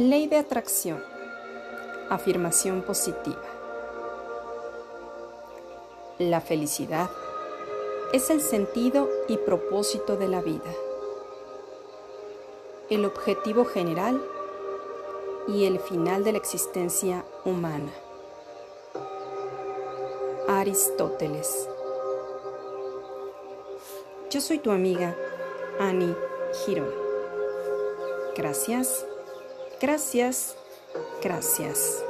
Ley de atracción. Afirmación positiva. La felicidad es el sentido y propósito de la vida, el objetivo general y el final de la existencia humana. Aristóteles. Yo soy tu amiga, Annie Girón. Gracias, gracias, gracias.